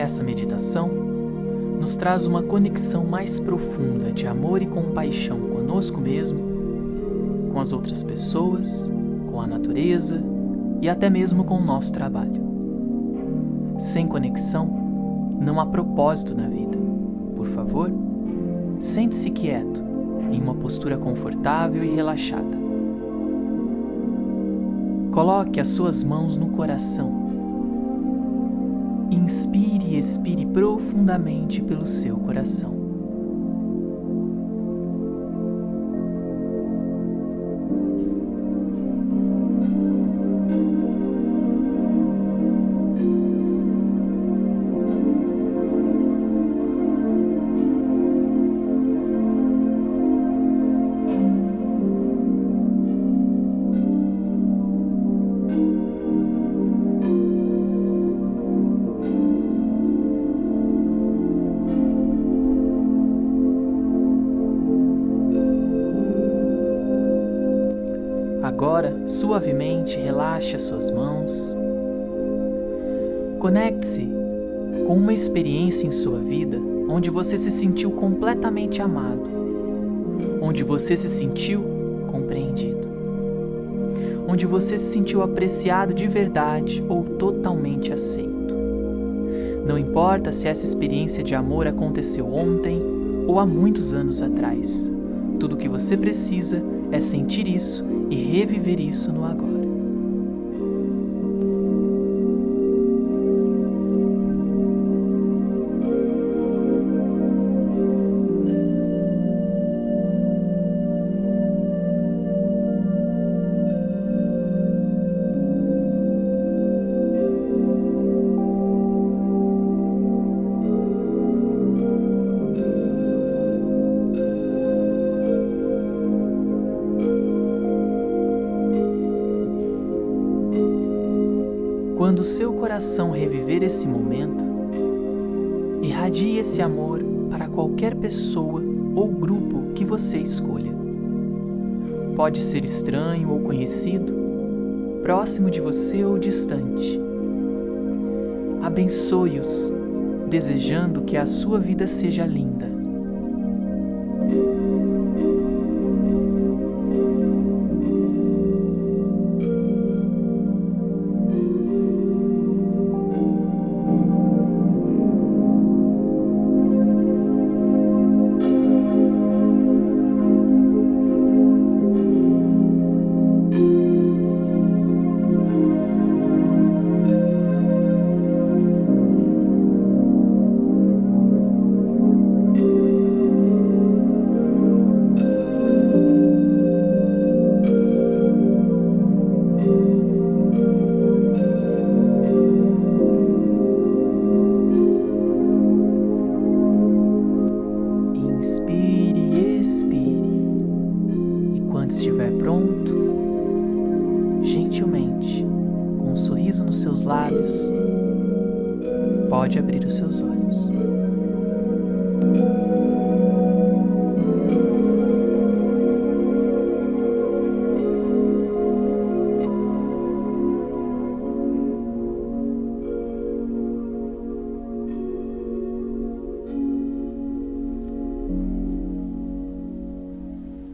Essa meditação nos traz uma conexão mais profunda de amor e compaixão conosco mesmo, com as outras pessoas, com a natureza e até mesmo com o nosso trabalho. Sem conexão, não há propósito na vida. Por favor, sente-se quieto, em uma postura confortável e relaxada. Coloque as suas mãos no coração. Inspire e expire profundamente pelo seu coração. Agora, suavemente, relaxe as suas mãos. Conecte-se com uma experiência em sua vida onde você se sentiu completamente amado, onde você se sentiu compreendido, onde você se sentiu apreciado de verdade ou totalmente aceito. Não importa se essa experiência de amor aconteceu ontem ou há muitos anos atrás, tudo o que você precisa é sentir isso e reviver isso no agora. Quando seu coração reviver esse momento, irradie esse amor para qualquer pessoa ou grupo que você escolha. Pode ser estranho ou conhecido, próximo de você ou distante. Abençoe-os, desejando que a sua vida seja linda. Estiver pronto, gentilmente, com um sorriso nos seus lábios, pode abrir os seus olhos.